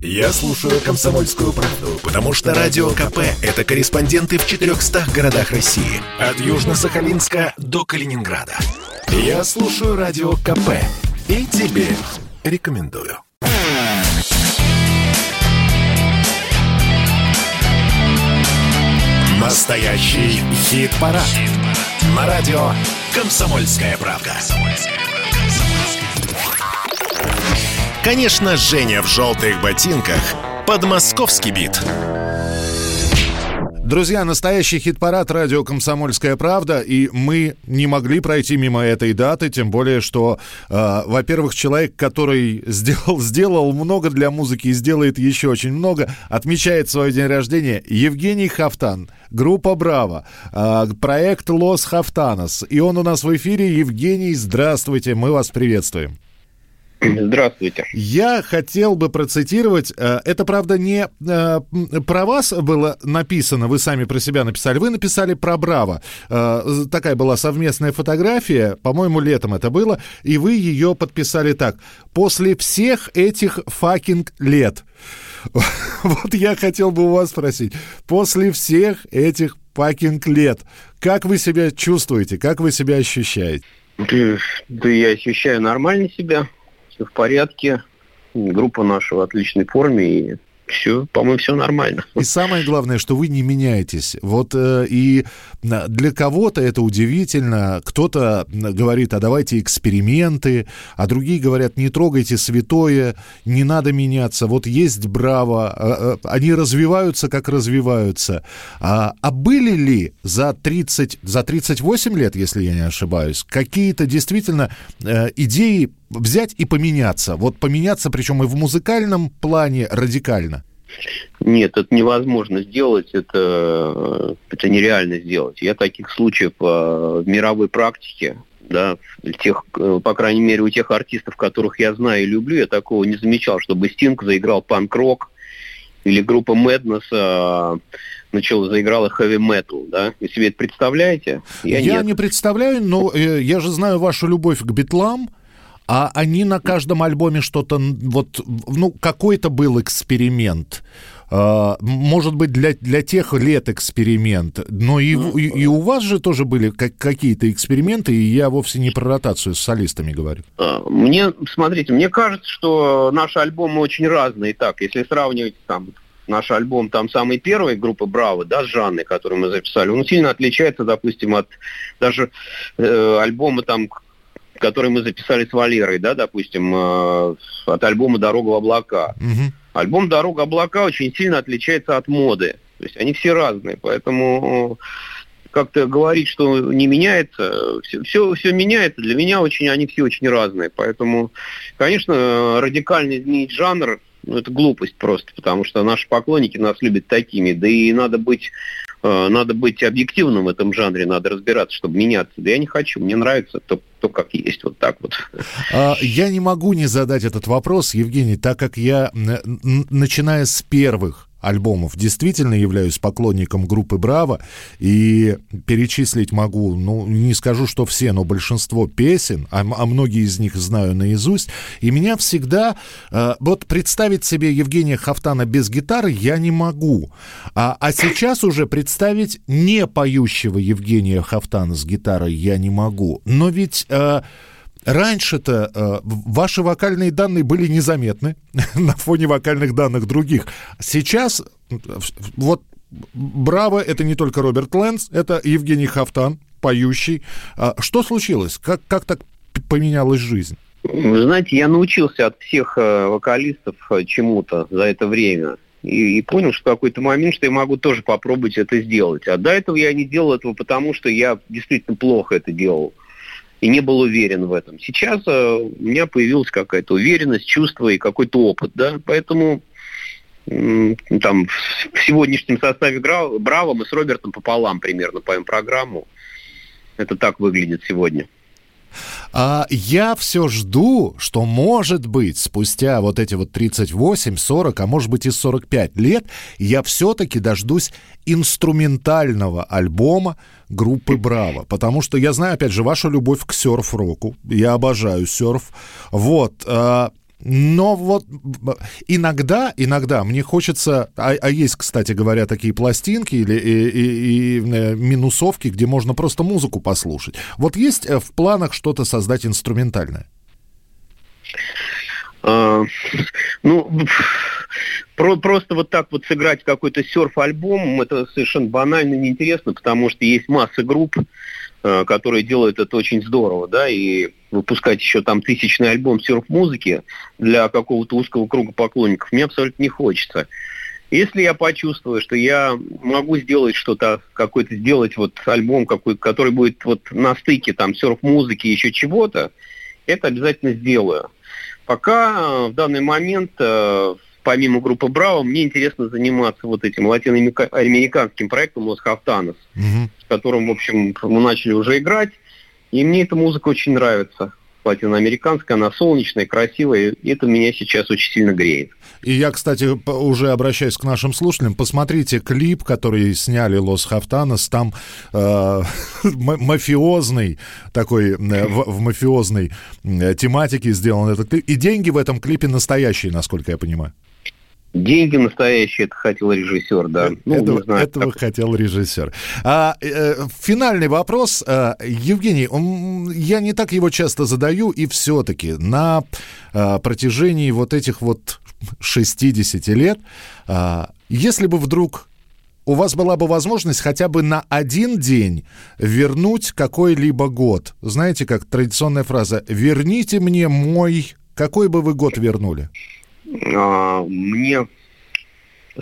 Я слушаю «Комсомольскую правду», потому что «Радио КП» — это корреспонденты в 400 городах России. От Южно-Сахалинска до Калининграда. Я слушаю «Радио КП» и тебе рекомендую. Настоящий хит-парад. Хит На радио «Комсомольская правда». Конечно, Женя в желтых ботинках под московский бит. Друзья, настоящий хит-парад радио «Комсомольская правда», и мы не могли пройти мимо этой даты, тем более, что, э, во-первых, человек, который сделал, сделал много для музыки и сделает еще очень много, отмечает свой день рождения Евгений Хафтан, группа «Браво», э, проект «Лос Хафтанос», и он у нас в эфире. Евгений, здравствуйте, мы вас приветствуем. Здравствуйте. Я хотел бы процитировать, э, это, правда, не э, про вас было написано, вы сами про себя написали, вы написали про Браво. Э, такая была совместная фотография, по-моему, летом это было, и вы ее подписали так. «После всех этих fucking лет». Вот я хотел бы у вас спросить, после всех этих fucking лет, как вы себя чувствуете, как вы себя ощущаете? Да я ощущаю нормально себя все в порядке, группа наша в отличной форме, и все, по-моему, все нормально. И самое главное, что вы не меняетесь. Вот э, и для кого-то это удивительно. Кто-то говорит, а давайте эксперименты, а другие говорят, не трогайте святое, не надо меняться. Вот есть браво, э, э, они развиваются, как развиваются. А, а были ли за 30, за 38 лет, если я не ошибаюсь, какие-то действительно э, идеи взять и поменяться? Вот поменяться, причем и в музыкальном плане радикально. Нет, это невозможно сделать, это, это нереально сделать. Я таких случаев э, в мировой практике, да, тех, э, по крайней мере, у тех артистов, которых я знаю и люблю, я такого не замечал, чтобы Стинг заиграл панк-рок или группа Madness э, начала, заиграла хэви-метал, да? Вы себе это представляете? Я, я не представляю, но э, я же знаю вашу любовь к битлам, а они на каждом альбоме что-то, вот, ну, какой-то был эксперимент. Uh, может быть, для, для тех лет эксперимент, но и, и, и у вас же тоже были как, какие-то эксперименты, и я вовсе не про ротацию с солистами говорю. А, мне, смотрите, мне кажется, что наши альбомы очень разные. Так, если сравнивать там наш альбом там самый первый группы Браво, да, с Жанной, который мы записали, он сильно отличается, допустим, от даже э, альбома там который мы записали с Валерой, да, допустим, э, от альбома «Дорога в облака». Угу. Альбом «Дорога облака» очень сильно отличается от моды. То есть они все разные, поэтому как-то говорить, что не меняется, все, все, все меняется. Для меня очень, они все очень разные. Поэтому, конечно, радикально изменить жанр, ну, это глупость просто, потому что наши поклонники нас любят такими. Да и надо быть Э, надо быть объективным в этом жанре, надо разбираться, чтобы меняться. Да я не хочу, мне нравится то, то как есть, вот так вот. А, я не могу не задать этот вопрос, Евгений, так как я, начиная с первых альбомов. Действительно являюсь поклонником группы «Браво», и перечислить могу, ну, не скажу, что все, но большинство песен, а, а многие из них знаю наизусть, и меня всегда... Э, вот представить себе Евгения Хафтана без гитары я не могу, а, а сейчас уже представить не поющего Евгения Хафтана с гитарой я не могу. Но ведь... Э, Раньше-то э, ваши вокальные данные были незаметны на фоне вокальных данных других. Сейчас вот Браво, это не только Роберт Лэнс, это Евгений Хафтан, поющий. А что случилось? Как, как так поменялась жизнь? Знаете, я научился от всех э, вокалистов э, чему-то за это время. И, и понял, что в какой-то момент, что я могу тоже попробовать это сделать. А до этого я не делал этого, потому что я действительно плохо это делал и не был уверен в этом. Сейчас э, у меня появилась какая-то уверенность, чувство и какой-то опыт, да, поэтому там в сегодняшнем составе Браво мы с Робертом пополам примерно поем программу. Это так выглядит сегодня. А я все жду, что, может быть, спустя вот эти вот 38, 40, а может быть и 45 лет, я все-таки дождусь инструментального альбома группы Браво. Потому что я знаю, опять же, вашу любовь к серф-року. Я обожаю серф. Вот. А, но вот иногда, иногда мне хочется, а, а есть, кстати говоря, такие пластинки или и, и, и э, минусовки, где можно просто музыку послушать. Вот есть э, в планах что-то создать инструментальное? А, ну, про, просто вот так вот сыграть какой-то серф-альбом, это совершенно банально неинтересно, потому что есть масса групп, которые делают это очень здорово, да, и выпускать еще там тысячный альбом серф-музыки для какого-то узкого круга поклонников мне абсолютно не хочется. Если я почувствую, что я могу сделать что-то, какой-то сделать вот альбом, какой, который будет вот на стыке там серф-музыки, еще чего-то, это обязательно сделаю. Пока э, в данный момент э, помимо группы Браво, мне интересно заниматься вот этим латиноамериканским проектом Лос Хафтанос, угу. с которым, в общем, мы начали уже играть. И мне эта музыка очень нравится латиноамериканская, она солнечная, красивая, и это меня сейчас очень сильно греет. И я, кстати, уже обращаюсь к нашим слушателям, посмотрите клип, который сняли Лос Хафтанос, там э, мафиозный, такой, э, в, в мафиозной э, тематике сделан этот клип, и деньги в этом клипе настоящие, насколько я понимаю. Деньги настоящие, это хотел режиссер, да. Ну, этого, знаю, этого так. хотел режиссер. А, э, финальный вопрос. А, Евгений, он, я не так его часто задаю, и все-таки на а, протяжении вот этих вот 60 лет, а, если бы вдруг у вас была бы возможность хотя бы на один день вернуть какой-либо год. Знаете, как традиционная фраза «верните мне мой...» Какой бы вы год вернули? А, мне,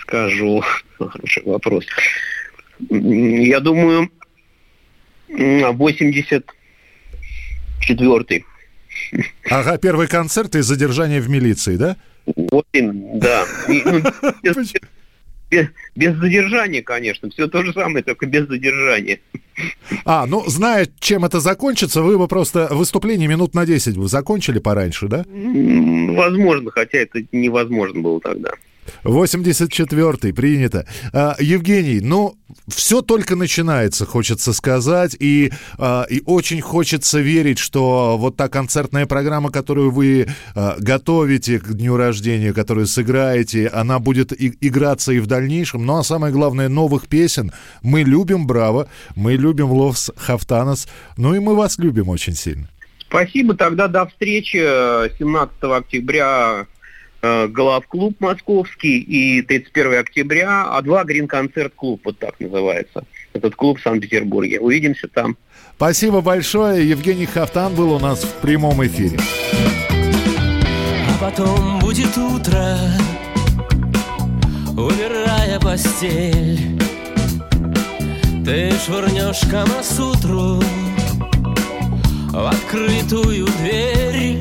скажу, хороший вопрос. Я думаю, 84-й. Ага, первый концерт и задержание в милиции, да? Вот да. Без, без, без задержания, конечно. Все то же самое, только без задержания. А, ну, зная, чем это закончится, вы бы просто выступление минут на 10 вы закончили пораньше, да? Возможно, хотя это невозможно было тогда. 84-й, принято. А, Евгений, ну, все только начинается, хочется сказать, и, а, и очень хочется верить, что вот та концертная программа, которую вы а, готовите к дню рождения, которую сыграете, она будет и, играться и в дальнейшем. Ну, а самое главное, новых песен. Мы любим Браво, мы любим Ловс Хафтанос, ну и мы вас любим очень сильно. Спасибо, тогда до встречи 17 октября Э, Главклуб московский и 31 октября А2 Грин Концерт Клуб, вот так называется. Этот клуб в Санкт-Петербурге. Увидимся там. Спасибо большое. Евгений Хафтан был у нас в прямом эфире. А потом будет утро, убирая постель. Ты швырнешь Камасутру в открытую дверь.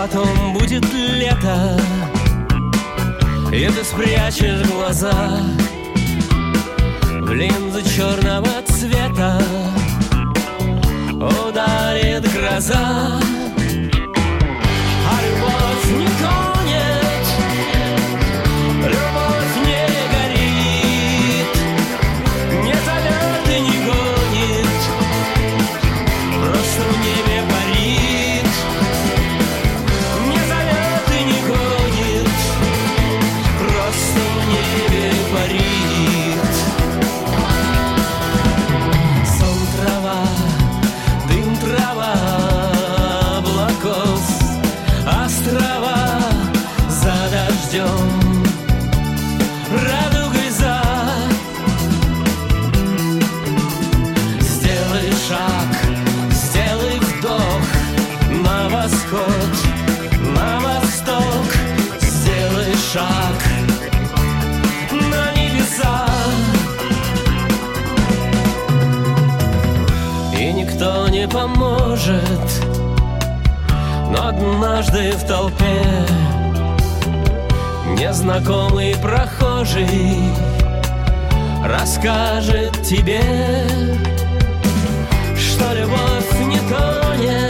Потом будет лето И ты спрячешь глаза В линзы черного цвета. Ударит гроза не поможет. Но однажды в толпе Незнакомый прохожий Расскажет тебе Что любовь не тонет.